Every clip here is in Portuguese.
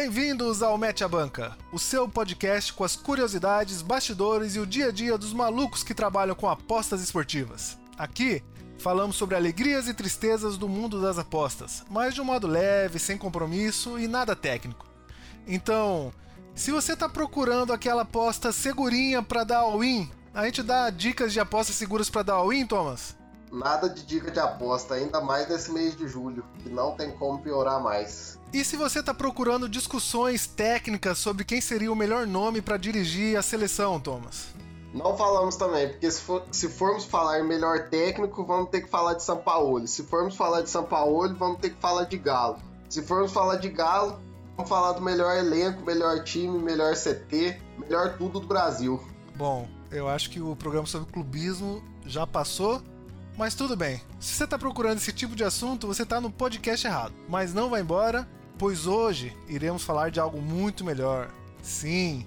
Bem-vindos ao Mete a Banca, o seu podcast com as curiosidades, bastidores e o dia a dia dos malucos que trabalham com apostas esportivas. Aqui falamos sobre alegrias e tristezas do mundo das apostas, mas de um modo leve, sem compromisso e nada técnico. Então, se você está procurando aquela aposta segurinha para dar all-in, a gente dá dicas de apostas seguras para dar all-in, Thomas? Nada de dica de aposta, ainda mais nesse mês de julho, que não tem como piorar mais. E se você está procurando discussões técnicas sobre quem seria o melhor nome para dirigir a seleção, Thomas? Não falamos também, porque se, for, se, formos falar em melhor técnico, vamos ter que falar de São Paulo. Se formos falar de São Paulo, vamos ter que falar de Galo. Se formos falar de Galo, vamos falar do melhor elenco, melhor time, melhor CT, melhor tudo do Brasil. Bom, eu acho que o programa sobre clubismo já passou mas tudo bem, se você está procurando esse tipo de assunto, você está no podcast errado. Mas não vá embora, pois hoje iremos falar de algo muito melhor. Sim,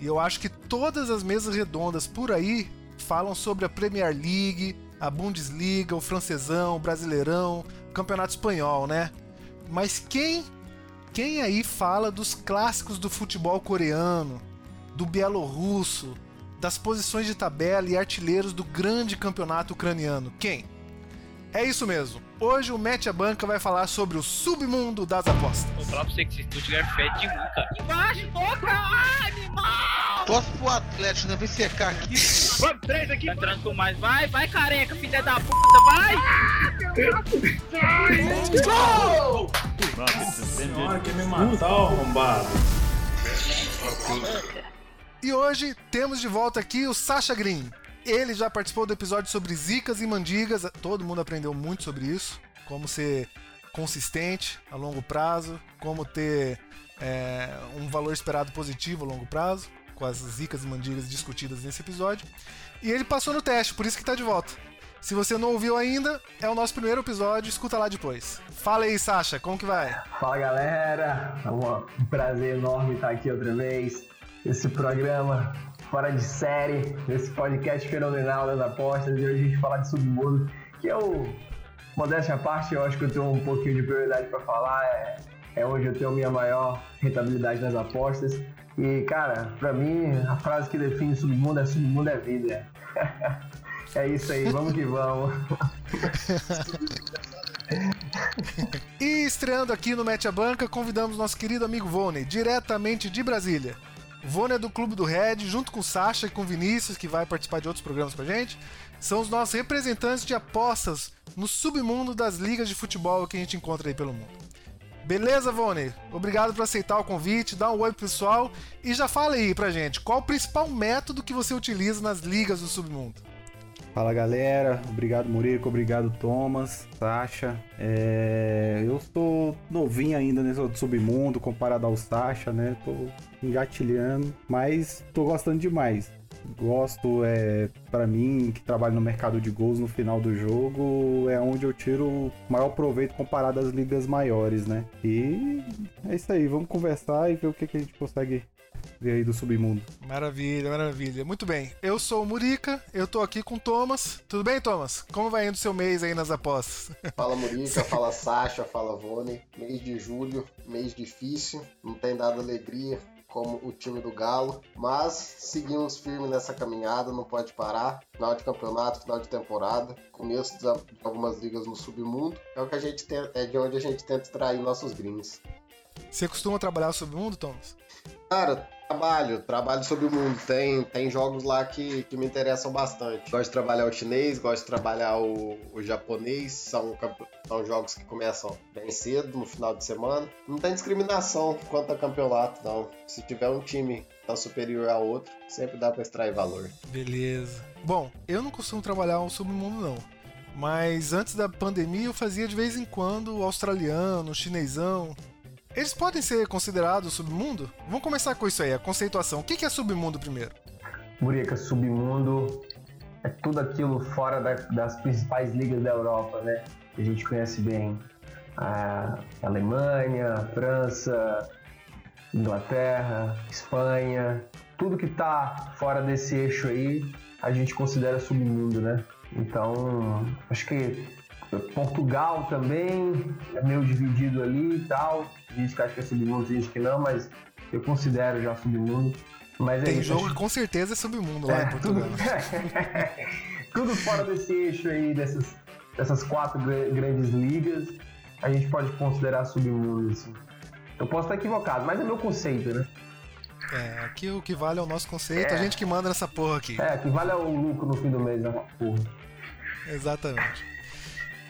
e eu acho que todas as mesas redondas por aí falam sobre a Premier League, a Bundesliga, o francesão, o brasileirão, o campeonato espanhol, né? Mas quem quem aí fala dos clássicos do futebol coreano, do bielorrusso, das posições de tabela e artilheiros do grande campeonato ucraniano. Quem? É isso mesmo. Hoje o Mete a Banca vai falar sobre o submundo das apostas. O próprio você que se tu tiver fé de nunca. Embaixo, toca! animal! Torce pro Atlético, né? Vem secar aqui. Vamos, três aqui. Tá entrando com mais. Vai, vai, careca, filha da puta, vai! Gol! Nossa senhora, quer me matar, arrombado. E hoje temos de volta aqui o Sasha Green. Ele já participou do episódio sobre zicas e mandigas, todo mundo aprendeu muito sobre isso, como ser consistente a longo prazo, como ter é, um valor esperado positivo a longo prazo, com as zicas e mandigas discutidas nesse episódio. E ele passou no teste, por isso que está de volta. Se você não ouviu ainda, é o nosso primeiro episódio, escuta lá depois. Fala aí, Sasha, como que vai? Fala galera, é um prazer enorme estar aqui outra vez esse programa fora de série, esse podcast fenomenal das apostas. E hoje a gente falar de submundo, que eu, modéstia à parte, eu acho que eu tenho um pouquinho de prioridade para falar. É, é onde eu tenho minha maior rentabilidade nas apostas. E, cara, para mim, a frase que define submundo é submundo é vida. é isso aí, vamos que vamos. e estreando aqui no Mete a Banca, convidamos nosso querido amigo Vone, diretamente de Brasília. Vônia é do Clube do Red, junto com Sasha e com Vinícius, que vai participar de outros programas com a gente, são os nossos representantes de apostas no submundo das ligas de futebol que a gente encontra aí pelo mundo. Beleza, Vone? Obrigado por aceitar o convite, dá um oi pro pessoal e já fala aí pra gente, qual o principal método que você utiliza nas ligas do submundo? Fala galera, obrigado Murico, obrigado Thomas, Sasha. É... Eu sou novinho ainda nesse submundo comparado ao Sasha, né? Tô engatilhando, mas tô gostando demais. Gosto, é, para mim, que trabalho no mercado de gols no final do jogo, é onde eu tiro o maior proveito comparado às ligas maiores, né? E é isso aí, vamos conversar e ver o que, que a gente consegue aí do submundo. Maravilha, maravilha. Muito bem. Eu sou o Murica, eu tô aqui com o Thomas. Tudo bem, Thomas? Como vai indo o seu mês aí nas apostas? Fala Murica, fala Sasha, fala Vone. Mês de julho, mês difícil, não tem dado alegria como o time do Galo, mas seguimos firme nessa caminhada, não pode parar. Final de campeonato, final de temporada, começo de algumas ligas no submundo, é o que a gente tem, é de onde a gente tenta extrair nossos greens. Você costuma trabalhar no submundo, Thomas? Cara, trabalho, trabalho sobre o mundo. Tem, tem jogos lá que, que me interessam bastante. Gosto de trabalhar o chinês, gosto de trabalhar o, o japonês. São, são jogos que começam bem cedo, no final de semana. Não tem discriminação quanto a campeonato, não. Se tiver um time tá superior ao outro, sempre dá para extrair valor. Beleza. Bom, eu não costumo trabalhar o submundo, não. Mas antes da pandemia eu fazia de vez em quando o australiano, o chinesão. Eles podem ser considerados submundo? Vamos começar com isso aí, a conceituação. O que é submundo primeiro? Murica, submundo é tudo aquilo fora da, das principais ligas da Europa, né? Que a gente conhece bem. A Alemanha, a França, Inglaterra, Espanha. Tudo que está fora desse eixo aí, a gente considera submundo, né? Então, acho que Portugal também é meio dividido ali e tal. Gente que acha que é submundo, gente que não, mas eu considero já submundo. Mas é Tem isso, jogo acho- que com certeza é submundo lá É, em Portugal. tudo, tudo fora desse eixo aí, dessas, dessas quatro gra- grandes ligas, a gente pode considerar submundo, assim. Eu posso estar equivocado, mas é meu conceito, né? É, aqui o que vale é o nosso conceito, a É. gente que manda nessa porra aqui. É, que vale o lucro no fim do mês, né? Porra. Exatamente.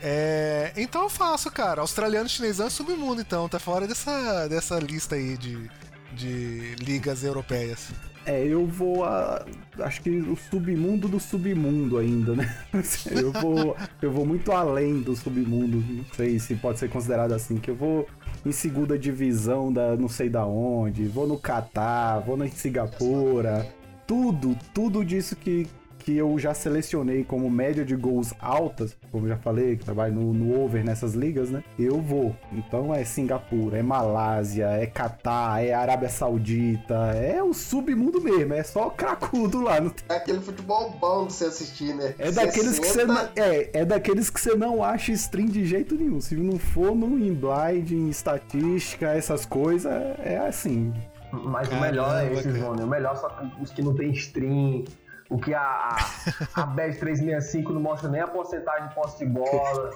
É, então eu faço, cara. Australiano e chinesão é submundo, então. Tá fora dessa, dessa lista aí de, de ligas europeias. É, eu vou a. Acho que o submundo do submundo ainda, né? Eu vou, eu vou muito além do submundo. Não sei se pode ser considerado assim, que eu vou em segunda divisão da não sei da onde, vou no Catar, vou na Singapura. Tudo, tudo disso que, que eu já selecionei como média de gols altas, como eu já falei, que trabalho no, no over nessas ligas, né? Eu vou. Então é Singapura, é Malásia, é Catar, é Arábia Saudita, é o submundo mesmo, é só cracudo lá. Tem- É aquele futebol bom de você assistir, né? É daqueles que você não, é, é daqueles que você não acha stream de jeito nenhum. Se não for no in blind, em estatística, essas coisas, é assim. Mas o Caramba, melhor é esses, cara. Johnny. O melhor só os que não tem stream. O que a, a, a Bet 365 não mostra nem a porcentagem de posse de bola.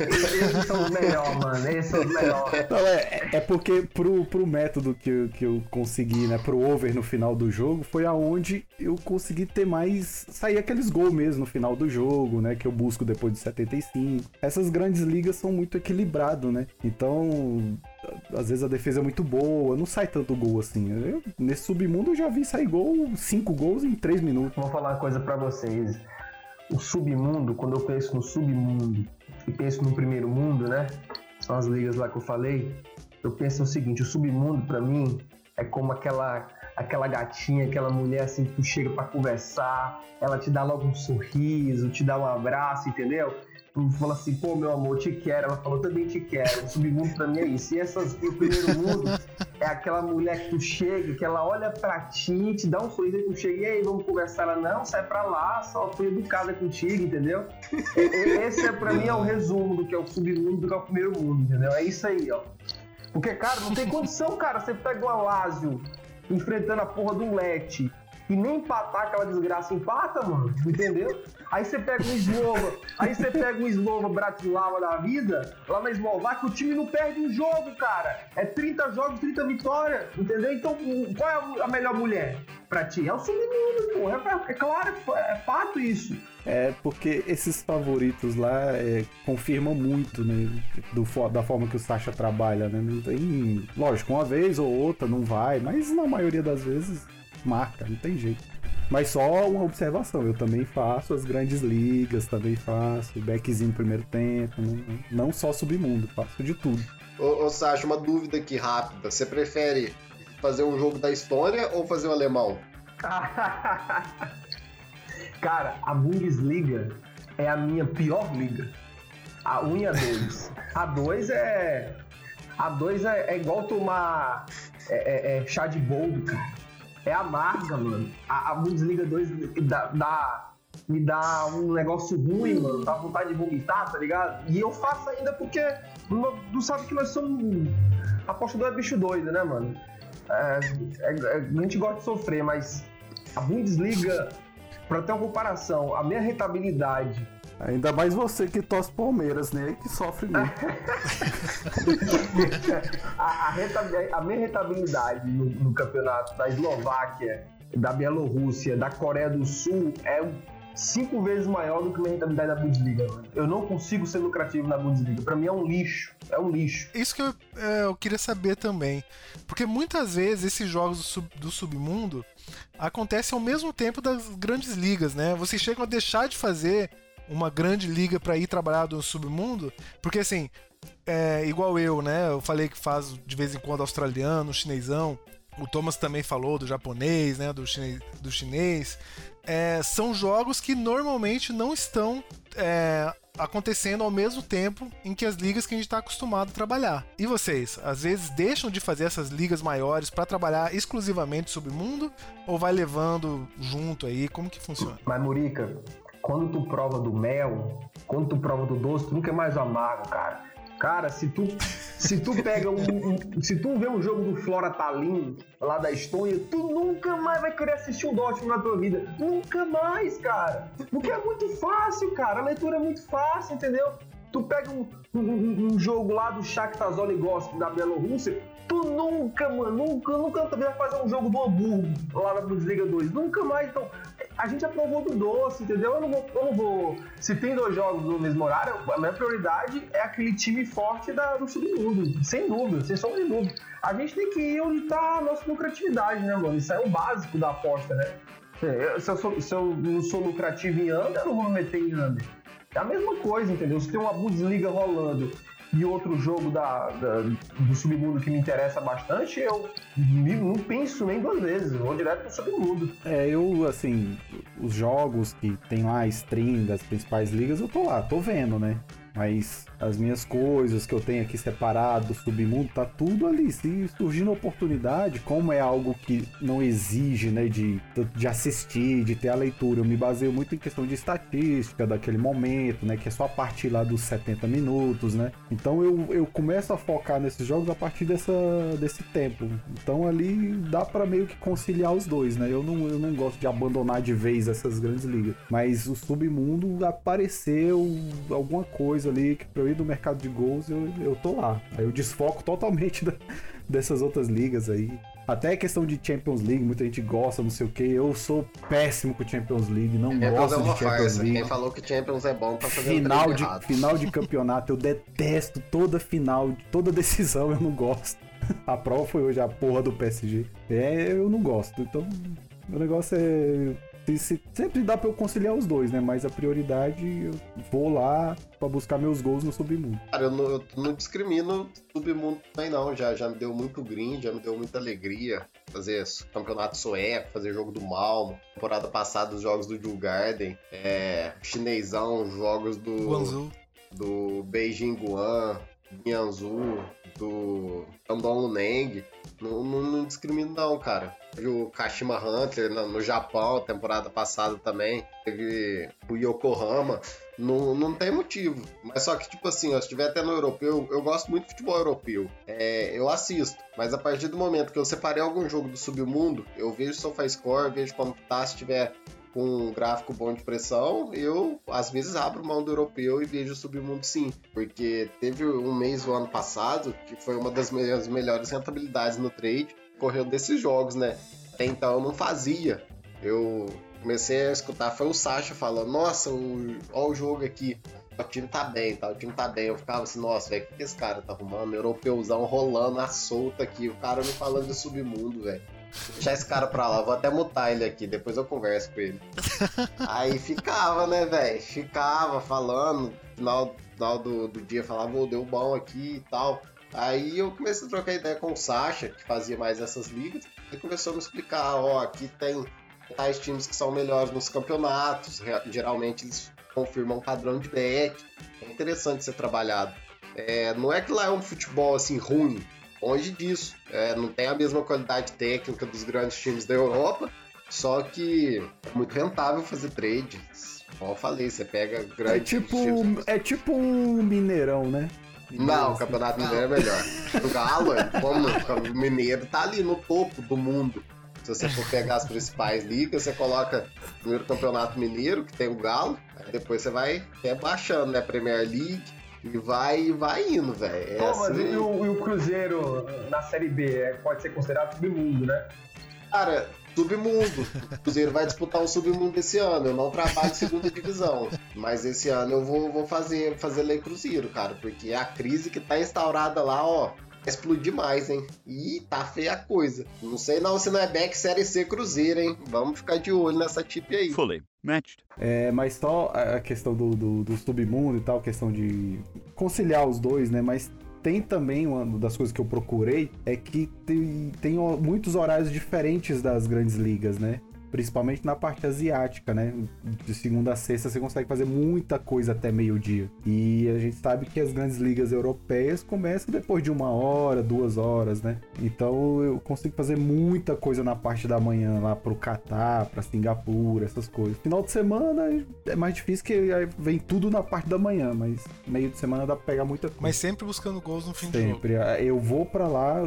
Esses são os melhores, mano. Esses são os melhores. Não, é, é porque pro, pro método que eu, que eu consegui, né, pro over no final do jogo, foi aonde eu consegui ter mais. sair aqueles gols mesmo no final do jogo, né, que eu busco depois de 75. Essas grandes ligas são muito equilibrado, né? Então, às vezes a defesa é muito boa, não sai tanto gol assim. Eu- nesse submundo eu já vi sair gol, cinco gols em três minutos. Vou falar uma coisa pra vocês. O submundo, quando eu penso no submundo e penso no primeiro mundo, né? São as ligas lá que eu falei. Eu penso o seguinte: o submundo pra mim é como aquela aquela gatinha, aquela mulher assim que tu chega pra conversar, ela te dá logo um sorriso, te dá um abraço, entendeu? Tu fala assim, pô, meu amor, te quero. Ela falou, também te quero. O submundo pra mim é isso. E essas, e o primeiro mundo é aquela mulher que tu chega, que ela olha pra ti, te dá um sorriso, aí tu chega, e aí, vamos conversar? Ela, não, sai pra lá, só fui educada contigo, entendeu? E- e- Esse é pra mim é o resumo do que é o submundo, do que é o primeiro mundo, entendeu? É isso aí, ó. Porque, cara, não tem condição, cara. Você pega o Alásio enfrentando a porra do Lete e nem empatar aquela desgraça empata, mano, entendeu? Aí você pega um Slova, aí você pega um Slova Bratislava da vida, lá na Eslováquia, o time não perde um jogo, cara. É 30 jogos, 30 vitórias, entendeu? Então, qual é a melhor mulher pra ti? É o submundo, pô. É, é claro, é fato isso. É porque esses favoritos lá é, confirmam muito, né? Do, da forma que o Sasha trabalha, né? Não tem. Lógico, uma vez ou outra não vai, mas na maioria das vezes marca, não tem jeito. Mas só uma observação, eu também faço as grandes ligas, também faço backzinho no primeiro tempo, não, não só submundo, faço de tudo. Ô, ô Sasha, uma dúvida aqui rápida. Você prefere fazer um jogo da Estônia ou fazer o alemão? Cara, a Bundesliga é a minha pior liga. A 1 e a 2. A 2 é. A 2 é, é igual tomar é, é- é chá de boldo, cara. É amarga, mano. A, a Bundesliga 2 dá, dá- me dá um negócio ruim, mano. Dá vontade de vomitar, tá ligado? E eu faço ainda porque não, não sabe que nós somos. Apostador é bicho doido, né, mano? É, é- é- a gente gosta de sofrer, mas a Bundesliga, pra ter uma comparação, a minha rentabilidade Ainda mais você que torce Palmeiras, né? Que sofre muito. a, a a minha rentabilidade no, no campeonato da Eslováquia, da Bielorrússia, da Coreia do Sul é cinco vezes maior do que a minha rentabilidade da Bundesliga. Eu não consigo ser lucrativo na Bundesliga. Pra mim é um lixo. É um lixo. Isso que eu, é, eu queria saber também. Porque muitas vezes esses jogos do, sub- do submundo acontecem ao mesmo tempo das grandes ligas, né? Vocês chegam a deixar de fazer uma grande liga pra ir trabalhar no submundo, porque assim, é, igual eu, né? Eu falei que faz de vez em quando australiano, chinesão. O Thomas também falou do japonês, né? Do chinês. Do chinês. É, são jogos que normalmente não estão é, acontecendo ao mesmo tempo em que as ligas que a gente está acostumado a trabalhar. E vocês, às vezes deixam de fazer essas ligas maiores para trabalhar exclusivamente submundo ou vai levando junto aí? Como que funciona? Mas, Murica, quando tu prova do mel, quando tu prova do doce, tu nunca é mais o amargo, cara. Cara, se tu, se tu pega um, um- Se tu vê um jogo do Flora Tallinn, lá da Estônia, tu nunca mais vai querer assistir um Dortmund na tua vida. Nunca mais, cara. Porque é muito fácil, cara. A leitura é muito fácil, entendeu? Tu pega um, um- um- jogo lá do Shakhtar Zolgosk da Bielorrússia, tu nunca, mano, nunca, nunca vai fazer um jogo do Hamburgo lá na Bundesliga 2. Nunca mais. Então, a gente aprovou do doce, entendeu? Eu não vou. Eu não vou se tem dois jogos no mesmo horário, a minha prioridade é aquele time forte da, do submundo. Sem dúvida, sem sombra de dúvida. A gente tem que ir onde tá a nossa lucratividade, né, mano? Isso é o básico da aposta, né? Se eu, sou- se eu não sou lucrativo em under, eu não vou me meter em under. É a mesma coisa, entendeu? Se tem uma Bundesliga rolando e outro jogo da, da- do submundo que me interessa bastante, eu não penso nem duas vezes, vou direto pro submundo. É, eu, assim, os jogos que tem lá, stream das principais ligas, eu tô lá, tô vendo, né? Mas as minhas coisas que eu tenho aqui separado do submundo, tá tudo ali. Se surgindo oportunidade, como é algo que não exige, né, de, de assistir, de ter a leitura, eu me baseio muito em questão de estatística daquele momento, né, que é só a partir lá dos 70 minutos, né? Então eu, eu começo a focar nesses jogos a partir dessa, desse tempo. Então ali dá pra meio que conciliar os dois, né? Eu não, eu não gosto de abandonar de vez essas grandes ligas. Mas o submundo apareceu alguma coisa ali que pra eu ir do mercado de gols, eu, eu tô lá. Aí eu desfoco totalmente da- dessas outras ligas aí. Até questão de Champions League, muita gente gosta, não sei o que. Eu sou péssimo com Champions League, não é gosto uma de Champions farsa. League. Quem falou que Champions é bom tá fazendo Final de, errado. final de campeonato, eu detesto toda final, toda decisão eu não gosto. A prova foi hoje a porra do PSG. É, eu não gosto. Então, o negócio é. Se- se- sempre dá pra eu conciliar os dois, né? Mas a prioridade, eu vou lá pra buscar meus gols no submundo. Cara, eu não, eu não discrimino submundo também não. Já, já me deu muito green, já me deu muita alegria fazer campeonato sueco, fazer jogo do Malmo. Temporada passada, os jogos do Djurgarden, é, chinesão, jogos do, Guangzhou. do Beijing Guan, Guianzu, do Shandong Luneng. Não, não, não discrimino não, cara. Teve o Kashima Hunter no, no Japão, temporada passada também. Teve o Yokohama. Não, não tem motivo. Mas só que, tipo assim, ó, se estiver até no europeu, eu gosto muito de futebol europeu. É, eu assisto. Mas a partir do momento que eu separei algum jogo do submundo, eu vejo o SofaScore, vejo como tá, se tiver com um gráfico bom de pressão, eu às vezes abro mão do europeu e vejo o submundo sim. Porque teve um mês o ano passado que foi uma das minhas melhores rentabilidades no trade, correu desses jogos, né? Até então eu não fazia. Eu comecei a escutar, foi o Sasha falando, nossa, o, o jogo aqui. O time tá bem, tá? O time tá bem. Eu ficava assim, nossa, velho, o que que esse cara tá arrumando? Europeuzão rolando a solta aqui. O cara me falando de submundo, velho. Deixar esse cara pra lá, vou até mutar ele aqui, depois eu converso com ele. Aí ficava, né, velho? Ficava falando, final, final do, do dia falava, ô, deu bom aqui e tal. Aí eu comecei a trocar ideia com o Sasha, que fazia mais essas ligas, ele começou a me explicar, ó, aqui tem tais times que são melhores nos campeonatos, geralmente eles confirmam um padrão de bet, é interessante ser trabalhado. É, não é que lá é um futebol assim ruim, longe disso. É, não tem a mesma qualidade técnica dos grandes times da Europa, só que é muito rentável fazer trade. Como eu falei, você pega É grandes tipo, times. é tipo um Mineirão, né? Não, o Campeonato Mineiro é melhor. O Galo, como o Mineiro tá ali no topo do mundo. Se você for pegar as principais ligas, você coloca primeiro o Campeonato Mineiro, que tem o Galo, aí depois você vai até baixando, né? Premier League, e vai, vai indo, velho. É Pô, mas assim, e, o, e o Cruzeiro na Série B é, pode ser considerado submundo, né? Cara, submundo. O Cruzeiro vai disputar um submundo esse ano. Eu não trabalho em segunda divisão. Mas esse ano eu vou, vou fazer, fazer lei Cruzeiro, cara. Porque a crise que tá instaurada lá, ó. Explodir mais, hein? E tá feia a coisa. Não sei não se não é back Série C Cruzeiro, hein? Vamos ficar de olho nessa tip aí. Fully matched. É, mas só a questão do, do, do submundo e tal, questão de conciliar os dois, né? Mas tem também uma das coisas que eu procurei é que tem, tem muitos horários diferentes das grandes ligas, né? Principalmente na parte asiática, né? De segunda a sexta você consegue fazer muita coisa até meio-dia. E a gente sabe que as grandes ligas europeias começam depois de uma hora, duas horas, né? Então eu consigo fazer muita coisa na parte da manhã lá pro Catar, pra Singapura, essas coisas. Final de semana é mais difícil que vem tudo na parte da manhã, mas meio de semana dá pra pegar muita coisa. Mas sempre buscando gols no fim do jogo. Sempre. Eu vou pra lá,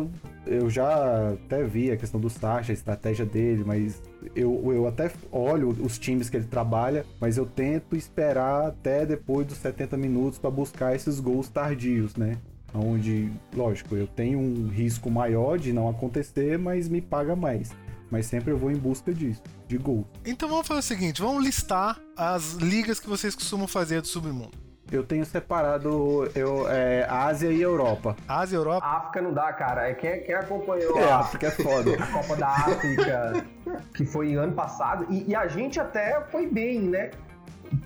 eu já até vi a questão do Sacha, a estratégia dele, mas eu, eu até olho os times que ele trabalha, mas eu tento esperar até depois dos 70 minutos pra buscar esses gols tardios, né? Onde, lógico, eu tenho um risco maior de não acontecer, mas me paga mais. Mas sempre eu vou em busca disso, de gol. Então vamos fazer o seguinte: vamos listar as ligas que vocês costumam fazer do submundo. Eu tenho separado eu, é, Ásia e Europa. Ásia, Europa. África não dá, cara. É quem, quem acompanhou É, a, África é foda. a Copa da África, que foi ano passado, e, e a gente até foi bem, né?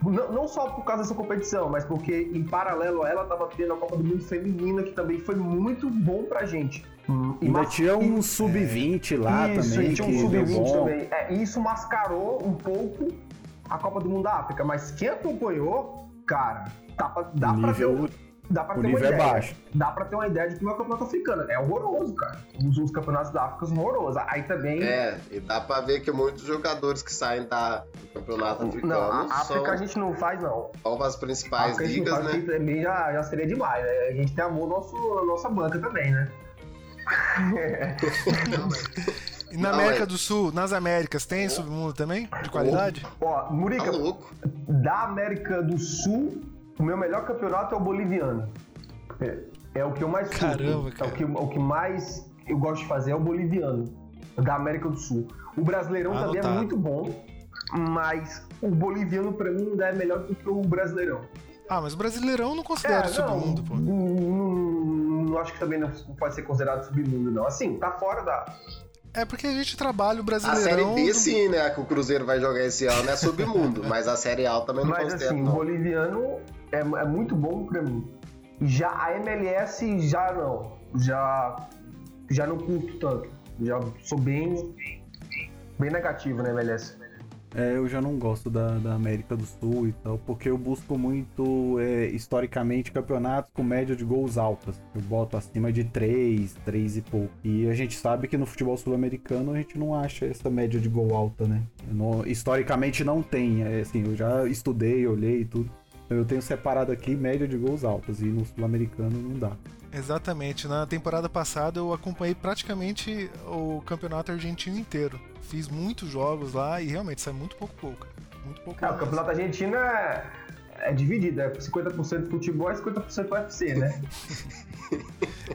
Não, não só por causa dessa competição, mas porque em paralelo a ela tava tendo a Copa do Mundo Feminina, que também foi muito bom pra gente. Hum, e Ainda mas- tinha um sub-20 lá isso, também, e tinha um que deu sub-20 bom. também. É, e isso mascarou um pouco a Copa do Mundo da África, mas quem acompanhou, cara, dá pra, dá O pra ter, nível- um- dá pra o ter uma nível é ideia. baixo. Dá pra ter uma ideia de como é o campeonato africano. É horroroso, cara. Os, os campeonatos da África são horrorosos. Aí também. É, e dá pra ver que muitos jogadores que saem da, do campeonato africano Não, a África são, a gente não faz, não. são as A principais a gente não ligas, faz, né? também já, já seria demais. Né? A gente tem amor nosso, a nossa banca também, né? E na Não, América é- do Sul, nas Américas, tem submundo também? De qualidade? Ó, Tá Murica, louco. da América do Sul, o meu melhor campeonato é o boliviano. É, é o que eu mais curto. Caramba, É cara. o que, o que mais eu gosto de fazer é o boliviano, da América do Sul. O brasileirão também é muito bom, mas o boliviano pra mim ainda é melhor do que o brasileirão. Ah, mas o Brasileirão eu não considero submundo, pô. não, não- não acho que também não pode ser considerado submundo, não. Assim, tá fora da. É porque a gente trabalha o A Brasileirão. Série B do- sim, né? Que o Cruzeiro vai jogar esse ano é submundo, mas a Série A também não Mas considero, assim, o não. boliviano é, é muito bom pra mim. Já a MLS já não. Já, já não curto tanto. Já sou bem, bem negativo na MLS. É, eu já não gosto da, da América do Sul e tal, porque eu busco muito, é, historicamente, campeonatos com média de gols altas. Eu boto acima de 3, 3 e pouco. E a gente sabe que no futebol sul-americano a gente não acha essa média de gol alta, né? Não- historicamente não tem. É, assim, eu já estudei, olhei e tudo. Eu tenho separado aqui média de gols altas e no sul-americano não dá. Exatamente. Na temporada passada eu acompanhei praticamente o campeonato argentino inteiro. Fiz muitos jogos lá e realmente sai muito pouco cara. Muito pouco É, o gol mesmo. campeonato argentino é, é dividido, é 50% futebol e 50% UFC, né?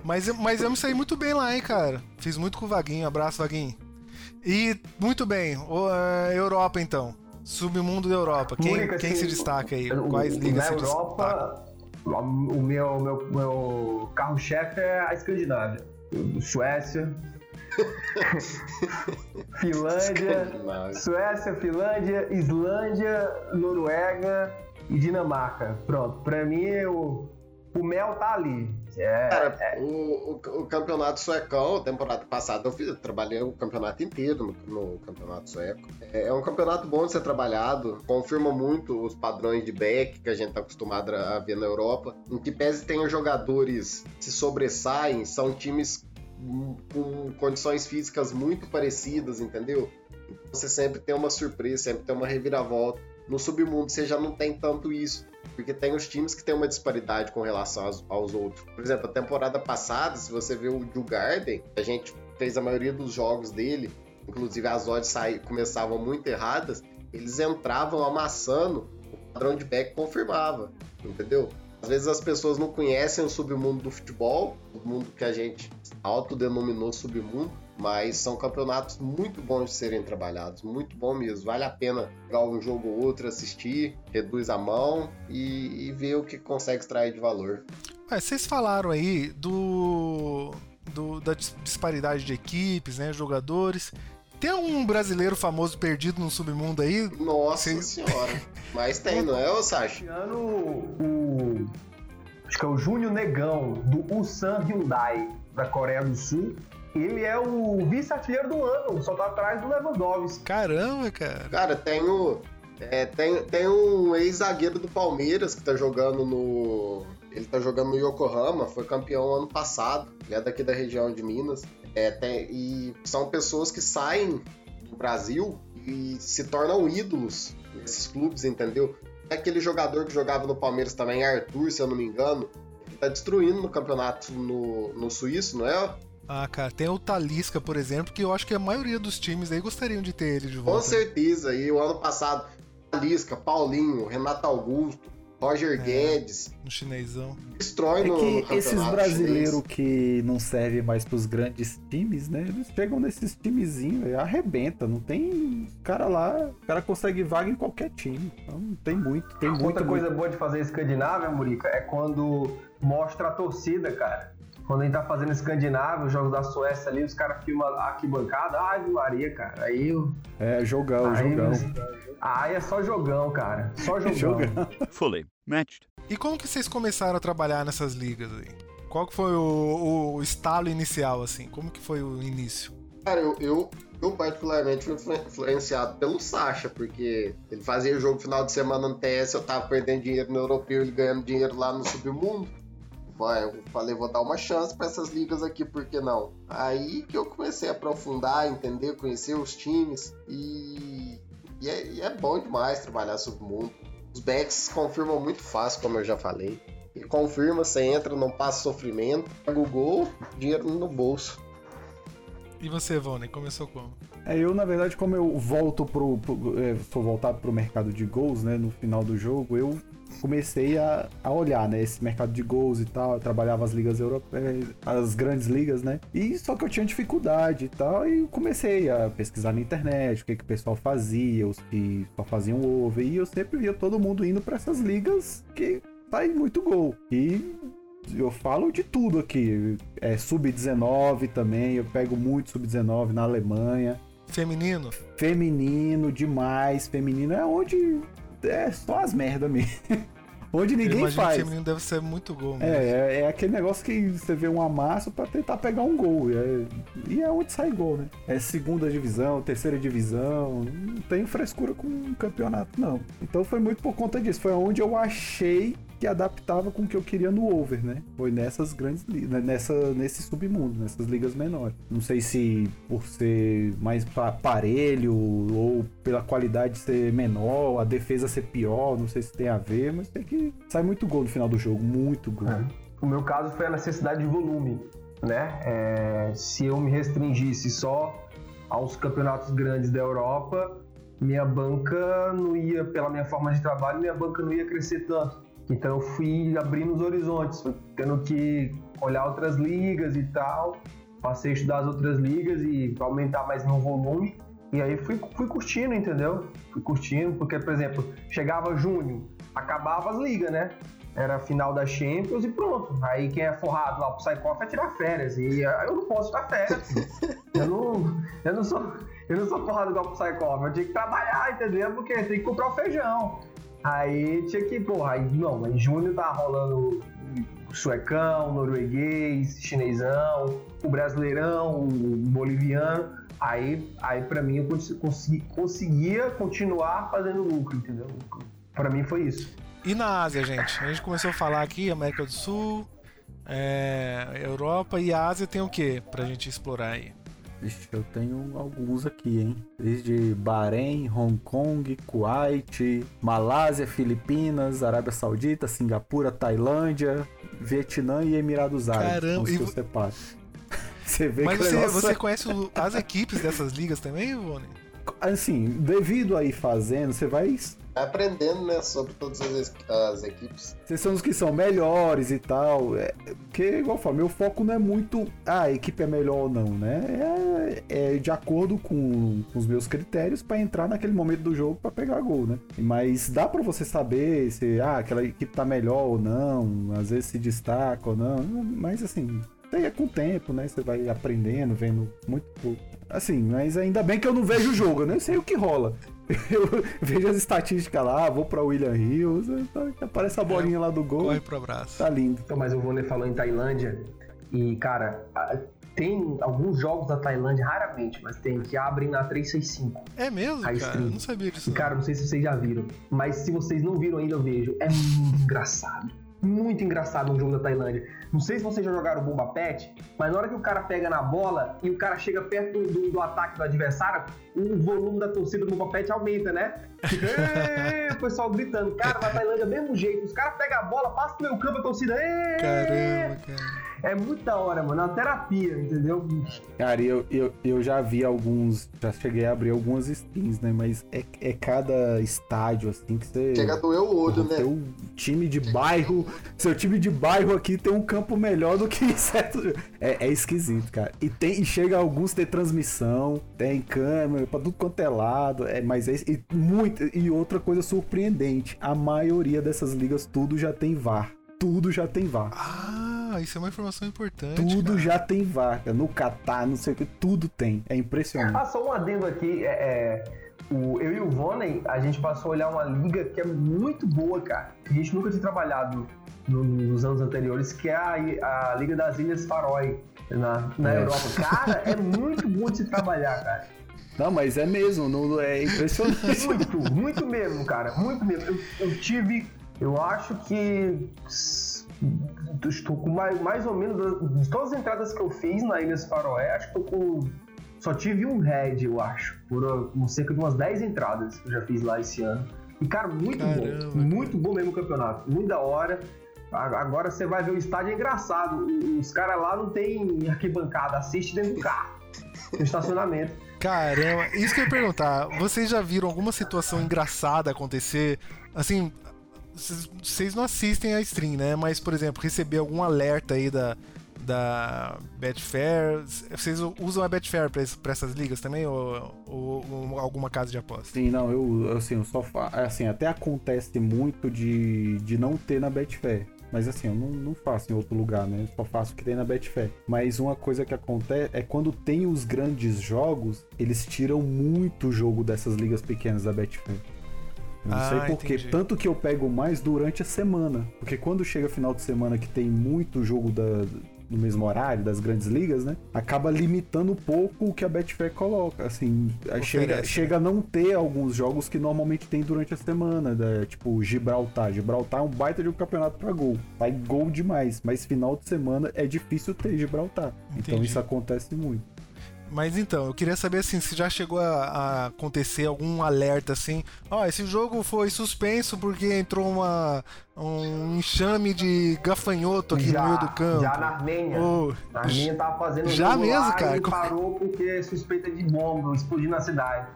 Mas, eu- mas eu me saí muito bem lá, hein, cara. Fiz muito com o Vaguinho. Abraço, Vaguinho. E, muito bem. O, eh, Europa, então. Submundo da Europa. Quem, Única, quem assim, se destaca aí? o- Quais ligas na se destacam? O meu, meu, meu carro-chefe é a Escandinávia. Suécia. Finlândia. Suécia, Finlândia, Islândia, Noruega e Dinamarca. Pronto, pra mim o, o mel tá ali. É, Cara, o, o, o campeonato suecão, temporada passada, eu, fiz, eu trabalhei o campeonato inteiro no, no campeonato sueco. É, é um campeonato bom de ser trabalhado, confirma muito os padrões de back que a gente tá acostumado a ver na Europa. Em que pese tenham jogadores que se sobressaem, são times com condições físicas muito parecidas, entendeu? Você sempre tem uma surpresa, sempre tem uma reviravolta. No submundo você já não tem tanto isso. Porque tem os times que tem uma disparidade com relação aos, aos outros. Por exemplo, a temporada passada, se você vê o Garden, a gente fez a maioria dos jogos dele, inclusive as odds saí, começavam muito erradas, eles entravam amassando, o padrão de back confirmava, entendeu? Às vezes as pessoas não conhecem o submundo do futebol, o mundo que a gente autodenominou submundo, mas são campeonatos muito bons de serem trabalhados, muito bom mesmo. Vale a pena pegar um jogo ou outro, assistir, reduz a mão e, e ver o que consegue extrair de valor. Ué, vocês falaram aí do, do- da dis- disparidade de equipes, né, jogadores. Tem um brasileiro famoso perdido no submundo aí? Nossa senhora. Mas tem, não é, ô Sacha? Esse ano o. Acho que é o Júnior Negão, do Ulsan Hyundai, da Coreia do Sul. Ele é o vice-artilheiro do ano, só tá atrás do Lewandowski. Caramba, cara. Cara, tem o. é, tem, tem um ex-zagueiro do Palmeiras que tá jogando no. Ele tá jogando no Yokohama, foi campeão ano passado. Ele é daqui da região de Minas. É, tem- e são pessoas que saem do Brasil e se tornam ídolos nesses clubes, entendeu? É aquele jogador que jogava no Palmeiras também, Arthur, se eu não me engano. Ele tá destruindo no campeonato no, no Suíço, não é? Ah, cara, tem o Talisca, por exemplo, que eu acho que a maioria dos times aí gostariam de ter ele de Com volta. certeza. E o ano passado, Lisca, Paulinho, Renato Augusto, Roger É. Guedes, No chinesão. destrói É no, que esses brasileiros que não servem mais pros grandes times, né? Eles chegam nesses timezinhos, arrebenta. Não tem cara lá, o cara consegue vaga em qualquer time. Então tem muito, tem muita Outra coisa. coisa boa de fazer Escandinávia, Murica, é quando mostra a torcida, cara. Quando a gente tá fazendo Escandinávia, os jogos da Suécia ali, os caras filmam a arquibancada, ai Maria, cara. Aí, eu- É, jogão, aí, jogão. aí é só jogão, cara. Só jogão. Jogão. Fully matched. E como que vocês começaram a trabalhar nessas ligas aí? Qual que foi o, o- estalo inicial, assim? Como que foi o início? Cara, eu, eu, eu particularmente fui influ- influenciado pelo Sacha, porque ele fazia jogo final de semana no TS, eu tava perdendo dinheiro no europeu, ele ganhando dinheiro lá no submundo. Vai, Eu falei, vou dar uma chance pra essas ligas aqui, por que não? Aí que eu comecei a aprofundar, entender, conhecer os times e, e, é, e é bom demais trabalhar submundo. Os backs confirmam muito fácil, como eu já falei. E confirma, você entra, não passa sofrimento, pega o gol, dinheiro no bolso. E você, Vone, começou como? É, eu, na verdade, como eu volto pro. pro é, sou voltado pro mercado de gols, né? No final do jogo, eu comecei a, a olhar, né? Esse mercado de gols e tal. Eu trabalhava as ligas europeias, as grandes ligas, né? E só que eu tinha dificuldade e tal. E eu comecei a pesquisar na internet o que, que o pessoal fazia, os que só faziam over. E eu sempre via todo mundo indo pra essas ligas que sai muito gol. E eu falo de tudo aqui. É sub-19 também, eu pego muito sub-19 na Alemanha. Feminino? Feminino demais, feminino é onde é só as merda mesmo. onde ninguém faz. que feminino deve ser muito gol mesmo. É, é, é aquele negócio que você vê um amasso pra tentar pegar um gol. É- e é onde sai gol, né? É segunda divisão, terceira divisão. Não tem frescura com um campeonato, não. Então foi muito por conta disso. Foi onde eu achei que adaptava com o que eu queria no over, né? Foi nessas grandes ligas, nessa, nesse submundo, nessas ligas menores. Não sei se por ser mais pa- parelho ou pela qualidade ser menor, a defesa ser pior, não sei se tem a ver, mas tem que sai muito gol no final do jogo, muito gol. É. O meu caso foi a necessidade de volume, né? É, se eu me restringisse só aos campeonatos grandes da Europa, minha banca não ia, pela minha forma de trabalho, minha banca não ia crescer tanto. Então eu fui abrindo os horizontes, tendo que olhar outras ligas e tal, passei a estudar as outras ligas e aumentar mais meu volume. E aí fui, fui curtindo, entendeu? Fui curtindo, porque, por exemplo, chegava junho, acabava as ligas, né? Era a final da Champions e pronto. Aí quem é forrado lá pro Psychoff é tirar férias. E aí eu não posso tirar férias. eu, não, eu, não sou, eu não sou forrado igual pro Psychoff. Eu tinha que trabalhar, entendeu? Porque tem que comprar o feijão. Aí tinha que, porra, aí, não, em junho tá rolando suecão, norueguês, chinesão, o brasileirão, o boliviano. Aí, aí para mim eu cons- consegui- conseguia continuar fazendo lucro, entendeu? Pra mim foi isso. E na Ásia, gente? A gente começou a falar aqui, América do Sul, é, Europa e Ásia tem o que pra gente explorar aí? Ixi, eu tenho alguns aqui, hein? Desde Bahrein, Hong Kong, Kuwait, Malásia, Filipinas, Arábia Saudita, Singapura, Tailândia, Vietnã e Emirados Árabes. Caramba, e você. Você vê Mas que você, negócio você é- conhece o- as equipes dessas ligas também, Ivone? Assim, devido a ir fazendo, você Vai aprendendo, né, sobre todas as, as equipes. Vocês são os que são melhores e tal. É, porque, igual eu falo, meu foco não é muito ah, a equipe é melhor ou não, né? É, é de acordo com, os meus critérios pra entrar naquele momento do jogo pra pegar gol, né? Mas dá pra você saber se ah, aquela equipe tá melhor ou não, às vezes se destaca ou não. Mas assim, é com o tempo, né? Você vai aprendendo, vendo muito pouco. Assim, mas ainda bem que eu não vejo o jogo, eu nem sei o que rola. Eu vejo as estatísticas lá, vou pra William Hills, aparece a bolinha lá do gol. Corre pro abraço. Tá lindo. Então, mas o Vone falou em Tailândia e, cara, tem alguns jogos da Tailândia, raramente, mas tem, que abrem na 365. É mesmo, cara? stream. Eu não sabia disso. E, cara, não sei se vocês já viram, mas se vocês não viram ainda, eu vejo. É muito engraçado. Muito engraçado um jogo da Tailândia. Não sei se vocês já jogaram Bomba Pet, mas na hora que o cara pega na bola e o cara chega perto do, do ataque do adversário, o volume da torcida do Bomba Pet aumenta, né? Fica, o pessoal gritando. Cara, na Tailândia, mesmo jeito. Os caras pegam a bola, passam no meio campo, a torcida. "Ê". Caramba, cara. É muito da hora, mano. É uma terapia, entendeu? Cara, eu, eu, eu já vi alguns. Já cheguei a abrir algumas skins, né? Mas é, é cada estádio, assim, que você. Chega a doer o olho, né? Seu time de bairro. Seu time de bairro aqui tem um campo melhor do que certo. É, é esquisito, cara. E, tem, e chega alguns ter transmissão, tem câmera pra tudo quanto é lado. É, mas é e muito. E outra coisa surpreendente: a maioria dessas ligas, tudo já tem VAR. Tudo já tem VAR. Ah, isso é uma informação importante. Tudo cara. já tem VAR. No Catar, não sei o que, tudo tem. É impressionante. Ah, só um adendo aqui. É, é, o, eu e o Vonen, a gente passou a olhar uma liga que é muito boa, cara. A gente nunca tinha trabalhado no- nos anos anteriores, que é a, a Liga das Ilhas Faroe, na, na É. Europa. Cara, é muito bom de se trabalhar, cara. Não, mas é mesmo, não, é impressionante. Muito, muito mesmo, cara. Muito mesmo. Eu, eu tive, eu acho que. Estou com mais, mais ou menos. De todas as entradas que eu fiz na Ilhas Faroé, acho que estou com. Só tive um head, eu acho. Por uh, cerca de umas 10 entradas que eu já fiz lá esse ano. E, cara, muito Caramba, bom. cara. Muito bom mesmo o campeonato. Muito da hora. Agora você vai ver o estádio, é engraçado. Os caras lá não tem arquibancada, assiste dentro do carro. No estacionamento. Caramba, isso que eu ia perguntar. Vocês já viram alguma situação engraçada acontecer? Assim, vocês- não assistem a stream, né? Mas, por exemplo, receber algum alerta aí da, da Betfair. Vocês usam a Betfair pra essas ligas também? Ou, ou- ou alguma casa de aposta? Sim, não, eu assim, eu só fa... assim, até acontece muito de, de não ter na Betfair. Mas assim, eu não, não faço em outro lugar, né? Eu só faço o que tem na Betfair. Mas uma coisa que acontece é quando tem os grandes jogos, eles tiram muito jogo dessas ligas pequenas da Betfair. Eu não Ah, sei porquê. Tanto que eu pego mais durante a semana. Porque quando chega final de semana que tem muito jogo da, no mesmo horário, das grandes ligas, né? Acaba limitando um pouco o que a Betfair coloca. Assim, aí chega, Oferece, né? chega a não ter alguns jogos que normalmente tem durante a semana. né? Tipo, Gibraltar. Gibraltar é um baita de um campeonato pra gol. Vai gol demais. Mas final de semana é difícil ter Gibraltar. Então Entendi. isso acontece muito. Mas então, eu queria saber assim, se já chegou a, a acontecer algum alerta assim. Ó, esse jogo foi suspenso porque entrou uma, um enxame de gafanhoto aqui no meio do campo. já na Armênia. Ô, A Armênia tava fazendo Já mesmo, cara? e parou porque é suspeita de bomba explodindo na cidade.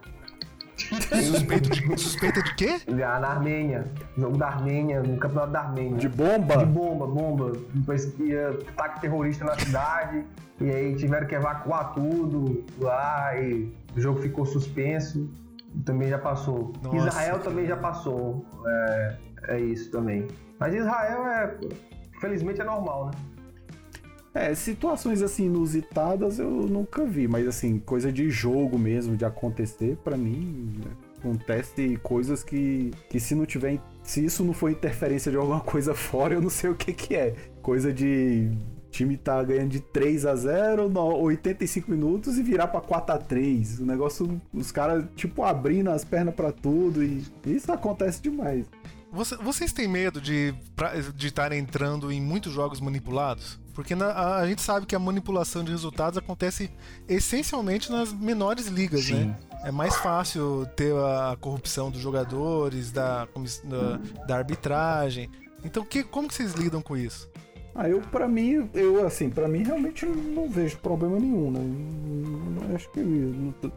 Suspeito de, suspeita de quê? Já na Armênia. Jogo da Armênia, no campeonato da Armênia. De De bomba? bomba, bomba. Depois que ia ataque terrorista na cidade. E aí tiveram que evacuar tudo lá e o jogo ficou suspenso. Também já passou. Nossa, Israel cara. também já passou. É, é isso também. Mas Israel é. Felizmente é normal, né? É, situações assim inusitadas eu nunca vi, mas assim, coisa de jogo mesmo, de acontecer, pra mim, acontece coisas que, que se não tiver. Se isso não for interferência de alguma coisa fora, eu não sei o que que é. Coisa de time tá ganhando de 3 a 0 no 85 minutos e virar pra 4 a 3 O negócio, os caras, tipo, abrindo as pernas pra tudo e isso acontece demais. Você- vocês têm medo de pra- de estar entrando em muitos jogos manipulados? Porque na- a, gente sabe que a manipulação de resultados acontece essencialmente nas menores ligas, né? É mais fácil ter a corrupção dos jogadores, da, da, da arbitragem. Então, que, como que vocês lidam com isso? Ah, eu, pra mim, eu, assim, pra mim realmente não, vejo problema nenhum, né? Acho que,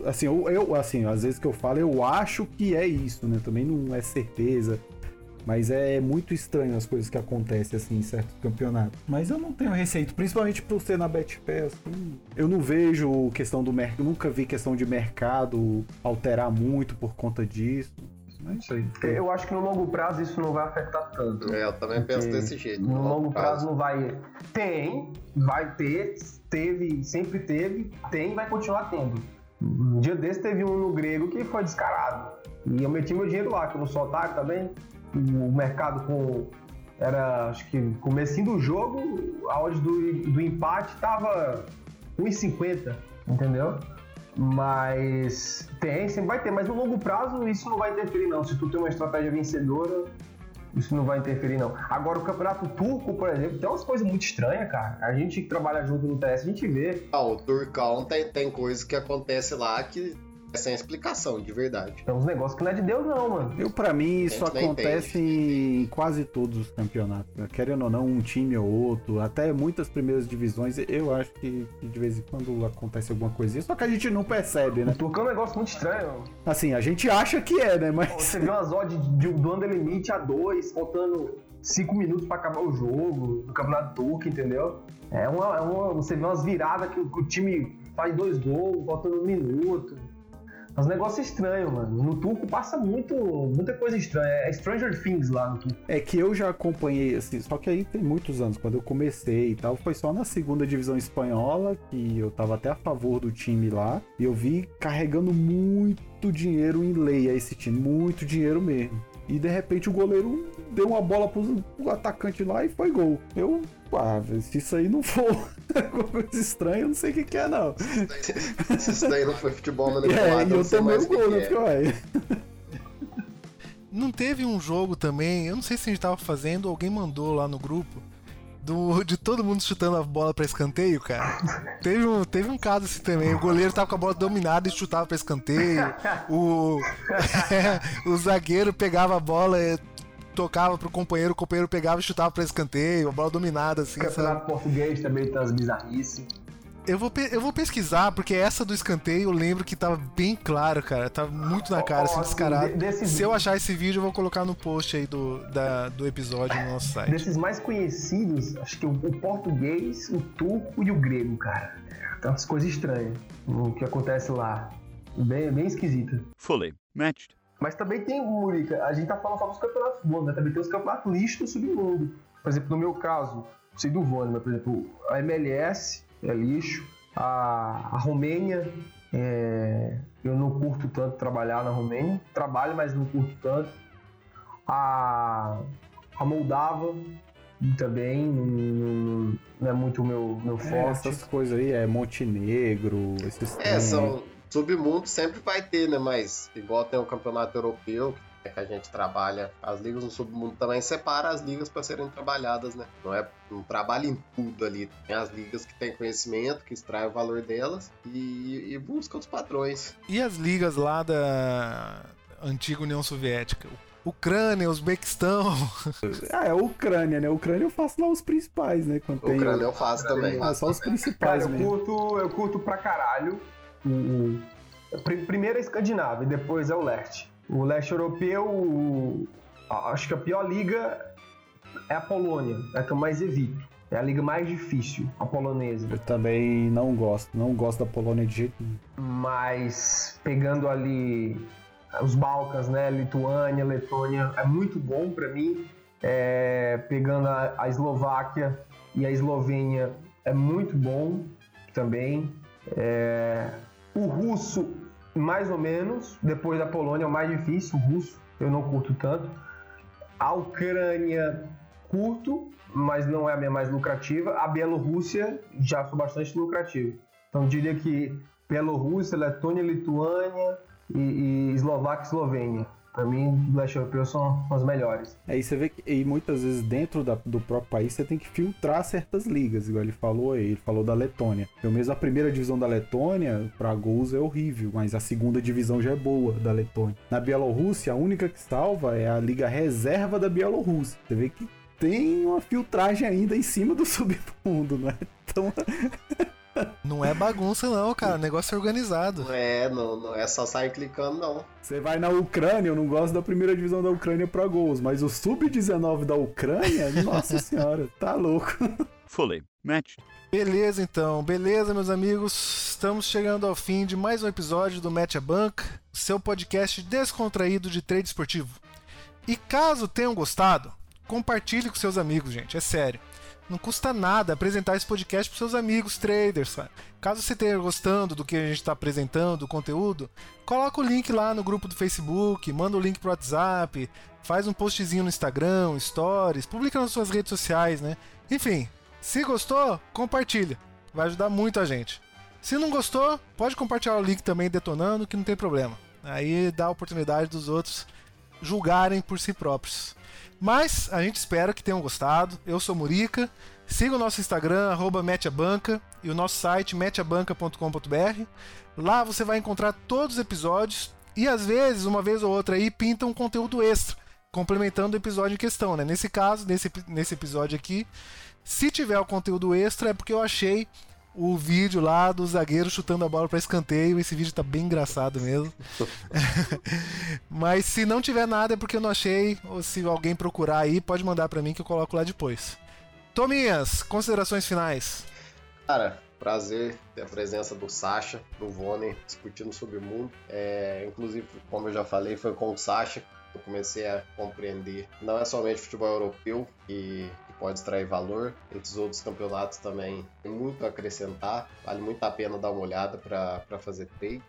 assim, eu, eu, assim, às vezes que eu falo, eu acho que é isso, né? Também não é certeza. Mas é muito estranho as coisas que acontecem, assim, em certos campeonatos. Mas eu não tenho receito, principalmente por ser na Betfair, assim. Eu não vejo questão do mercado, nunca vi questão de mercado alterar muito por conta disso. Não sei. Eu acho que no longo prazo isso não vai afetar tanto. É, eu também penso desse jeito. No longo prazo não vai. Tem, vai ter, teve, sempre teve, tem e vai continuar tendo. Um dia desse teve um no grego que foi descarado. E eu meti meu dinheiro lá, que eu não sou otário também. O mercado com. Era, acho que comecinho do jogo, a odds do, do empate tava 1,50, entendeu? Mas tem, sempre vai ter, mas no longo prazo isso não vai interferir não. Se tu tem uma estratégia vencedora, isso não vai interferir não. Agora o campeonato turco, por exemplo, tem umas coisas muito estranhas, cara. A gente que trabalha junto no TS, a gente vê. Ah, o turcão tem, tem coisas que acontece lá que sem explicação, de verdade. Tem uns negócios que não é de Deus não, mano. Eu, pra mim, isso acontece em quase todos os campeonatos. né? Querendo ou não, um time ou outro, até muitas primeiras divisões, eu acho que, de vez em quando acontece alguma coisinha, só que a gente não percebe, O né? turco é um negócio muito estranho. Assim, a gente acha que é, né? Mas. Você vê umas odds de, do under limite a 2, faltando 5 minutos pra acabar o jogo, no campeonato turco, entendeu? É uma, é uma- você vê umas viradas que, o- que o time faz dois gols, faltando um minuto. É uns negócios estranhos, mano. No turco passa muito, muita coisa estranha. É Stranger Things lá no turco. É que eu já acompanhei, assim, só que aí tem muitos anos, quando eu comecei e tal, foi só na segunda divisão espanhola, que eu tava até a favor do time lá, e eu vi carregando muito dinheiro em lei a esse time, muito dinheiro mesmo. E de repente o goleiro deu uma bola pro, pro atacante lá e foi gol. Eu, ah, se isso aí não for alguma coisa estranha, eu não sei o que, que é, não. Se isso daí não foi futebol É, manipulado, e eu eu não sei tomei mais o o que gol, né? é. Porque, ué, Não teve um jogo também, eu não sei se a gente tava fazendo, alguém mandou lá no grupo, do, de todo mundo chutando a bola pra escanteio, cara. Teve um, teve um caso assim também, o goleiro tava com a bola dominada e chutava pra escanteio, o, o zagueiro pegava a bola e tocava pro companheiro, o companheiro pegava e chutava pra escanteio, a bola dominada assim, O sabe? campeonato português também tem umas bizarrices. Eu vou, eu vou pesquisar, porque essa do escanteio eu lembro que tava bem claro, cara. Tava muito na cara, Ó, assim, descarado. Se eu achar esse vídeo, eu vou colocar no post aí do, da- do episódio no nosso site. Desses mais conhecidos, acho que o, o português, o turco e o grego, cara. Tem umas coisas estranhas o que acontece lá. Bem, bem esquisita. Fully matched. Mas também tem, Murica, a gente tá falando só dos campeonatos bons, né? Também tem os campeonatos lixos do submundo. Por exemplo, no meu caso, não sei do Vônei, mas por exemplo, a MLS é lixo, a, a Romênia, é, eu não curto tanto trabalhar na Romênia. Trabalho, mas não curto tanto. A, a Moldava também não, não- não é muito o meu, meu é, forte. essas coisas aí, é Montenegro, esses É, são. Submundo sempre vai ter, né? Mas igual tem o campeonato europeu, que é que a gente trabalha, as ligas no submundo também separa as ligas para serem trabalhadas, né? Não é um trabalho em tudo ali. Tem as ligas que têm conhecimento, que extrai o valor delas e, e busca os padrões. E as ligas lá da antiga União Soviética? Ucrânia, Uzbequistão. Ah, é a Ucrânia, né? A Ucrânia eu faço lá os principais, né? Quando tem... Ucrânia eu faço também. Ah, só os Cara, principais eu mesmo. curto, eu curto pra caralho. Pri- primeiro é a Escandinávia, e depois é o leste. O leste europeu, o- acho que a pior liga é a Polônia, é a que eu mais evito. É a liga mais difícil, a polonesa. Eu também não gosto, não gosto da Polônia de jeito nenhum. Mas pegando ali os Balcãs, né? Lituânia, Letônia, é muito bom pra mim. É, pegando a, a Eslováquia e a Eslovênia é muito bom também. É, o russo, mais ou menos. Depois da Polônia é o mais difícil, o russo. Eu não curto tanto. A Ucrânia, curto, mas não é a minha mais lucrativa. A Bielorrússia, já sou bastante lucrativo. Então, diria que Bielorrússia, Letônia, Lituânia e, e Eslováquia e Eslovênia. Para mim, do leste europeu são as melhores. Aí você vê que e muitas vezes dentro da- do próprio país você tem que filtrar certas ligas, igual ele falou aí, ele falou da Letônia. Eu mesmo a primeira divisão da Letônia, pra gols é horrível, mas a segunda divisão já é boa da Letônia. Na Bielorrússia, a única que salva é a liga reserva da Bielorrússia. Você vê que tem uma filtragem ainda em cima do submundo, né? Então, Não é bagunça, não, cara. O negócio é organizado. Não é, não, não é só sair clicando, não. você vai na Ucrânia, eu não gosto da primeira divisão da Ucrânia pra gols, mas o sub-19 da Ucrânia, nossa senhora, tá louco. Fully matched. Beleza, então. Beleza, meus amigos. Estamos chegando ao fim de mais um episódio do Match a Banca, seu podcast descontraído de trade esportivo. E caso tenham gostado, compartilhe com seus amigos, gente. É sério. Não custa nada apresentar esse podcast para seus amigos traders, sabe? Caso você esteja gostando do que a gente está apresentando, do conteúdo, coloca o link lá no grupo do Facebook, manda o link pro WhatsApp, faz um postzinho no Instagram, stories, publica nas suas redes sociais, né? Enfim, se gostou, compartilha. vai ajudar muito a gente. Se não gostou, pode compartilhar o link também detonando, que não tem problema. Aí dá a oportunidade dos outros julgarem por si próprios. Mas a gente espera que tenham gostado. Eu sou Murica. Siga o nosso Instagram, arroba meteabanca, e o nosso site, meteabanca.com.br. Lá você vai encontrar todos os episódios e às vezes, uma vez ou outra aí, pinta um conteúdo extra, complementando o episódio em questão, né? Nesse caso, nesse, nesse episódio aqui, se tiver o conteúdo extra é porque eu achei o vídeo lá do zagueiro chutando a bola para escanteio. Esse vídeo tá bem engraçado mesmo. Mas se não tiver nada é porque eu não achei, ou se alguém procurar aí, pode mandar para mim que eu coloco lá depois. Tominhas, considerações finais. Cara, prazer ter a presença do Sasha, do Vone, discutindo sobre o mundo. É, inclusive, como eu já falei, foi com o Sasha eu comecei a compreender não é somente futebol europeu que, pode extrair valor, esses outros campeonatos também tem muito a acrescentar, vale muito a pena dar uma olhada para fazer trade.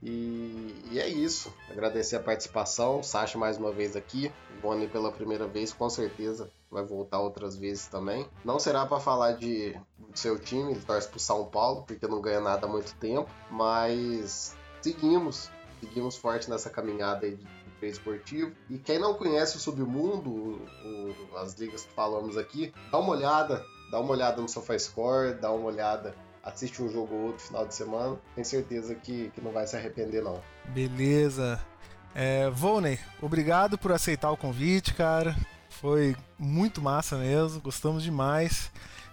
E, e, é isso. Agradecer a participação. Sasha mais uma vez aqui. Boni pela primeira vez, com certeza vai voltar outras vezes também. Não será para falar de seu time, ele torce pro São Paulo, porque não ganha nada há muito tempo, mas seguimos, seguimos forte nessa caminhada de esportivo. E quem não conhece o Submundo, o, o, as ligas que falamos aqui, dá uma olhada, dá uma olhada no SofaScore, dá uma olhada assiste um jogo ou outro final de semana, tem certeza que, que não vai se arrepender, não. Beleza. É, Volney, obrigado por aceitar o convite, cara. Foi muito massa mesmo, gostamos demais.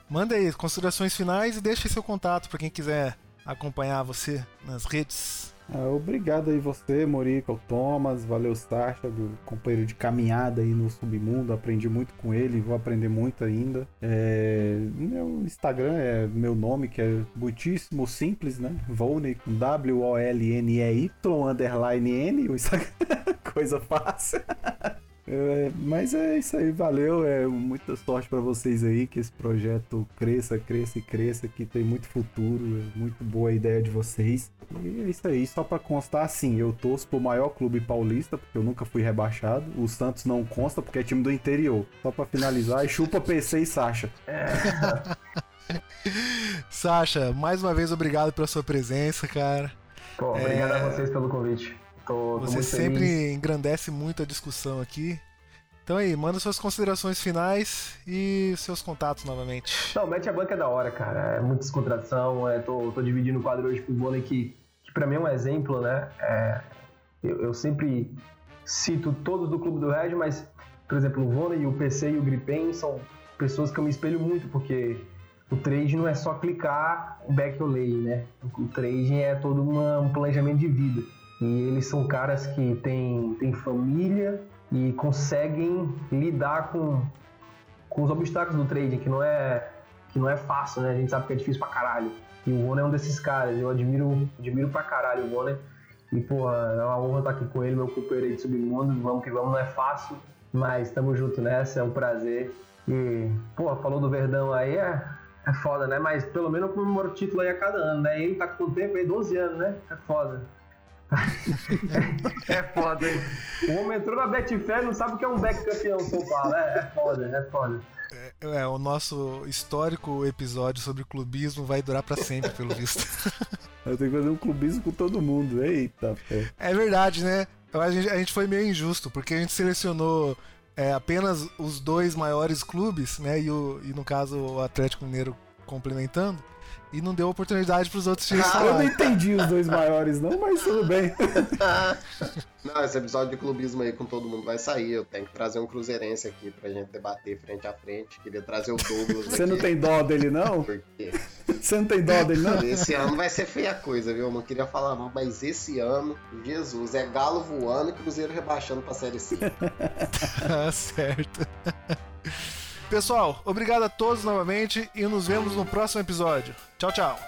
Manda aí considerações finais e deixe seu contato para quem quiser acompanhar você nas redes. Ah, obrigado aí você, Morica, o Thomas, valeu Sasha, do companheiro de caminhada aí no submundo, aprendi muito com ele, vou aprender muito ainda. É, meu Instagram é meu nome, que é muitíssimo simples, né? Volney com W-O-L-N-E-Y, underline N, o Instagram, coisa fácil. É, mas é isso aí, valeu. É muita sorte para vocês aí, que esse projeto cresça, cresça e cresça, que tem muito futuro. É muito boa a ideia de vocês. E é isso aí, só para constar, sim, eu torço pro maior clube paulista, porque eu nunca fui rebaixado. O Santos não consta, porque é time do interior. Só para finalizar, e chupa PC e Sasha. É. Sasha, mais uma vez obrigado pela sua presença, cara. Pô, obrigado é... a vocês pelo convite. Tô, tô Você sempre feliz. engrandece muito a discussão aqui. Então aí, manda suas considerações finais e seus contatos novamente. Não, mete a banca é da hora, cara. É muita descontração. É, tô, tô dividindo o quadro hoje pro vôlei que, que pra mim é um exemplo, né? É, eu, eu, sempre cito todos do Clube do Red, mas, por exemplo, o vôlei, o PC e o Gripen são pessoas que eu me espelho muito, porque o trade não é só clicar back ou lay, né? O trade é todo uma, um planejamento de vida. E eles são caras que têm, têm família e conseguem lidar com, com os obstáculos do trading, que não é que não é fácil, né? A gente sabe que é difícil pra caralho. E o Bonner é um desses caras. Eu admiro, admiro pra caralho o Bonner. E, porra, é uma honra estar aqui com ele, meu companheiro aí de submundo. Vamos que vamos, não é fácil, mas estamos junto nessa, é um prazer. E, porra, falou do Verdão aí, é, é foda, né? Mas pelo menos eu comemoro o título aí a cada ano, né? Ele tá com tempo aí, 12 anos, né? É foda. É foda, hein? O homem entrou na Betfair e não sabe o que é um back campeão São Paulo. É, é foda, é foda. É, é, o nosso histórico episódio sobre clubismo vai durar para sempre, pelo visto. Eu tenho que fazer um clubismo com todo mundo. Eita, pé. É verdade, né? A gente, a gente foi meio injusto, porque a gente selecionou é, apenas os dois maiores clubes, né? E, o, e no caso o Atlético Mineiro complementando e não deu oportunidade pros outros times ah, Eu não entendi os dois maiores, não, mas tudo bem. não, esse episódio de clubismo aí com todo mundo vai sair. Eu tenho que trazer um Cruzeirense aqui pra gente debater frente a frente. Queria trazer o Douglas. Você não tem dó dele, não? Por quê? Você não tem dó dele, não? Esse ano vai ser feia coisa, viu? Eu não queria falar, não, mas esse ano, Jesus, é Galo voando e Cruzeiro rebaixando pra Série C. tá certo. Pessoal, obrigado a todos novamente e nos vemos no próximo episódio. Tchau, tchau.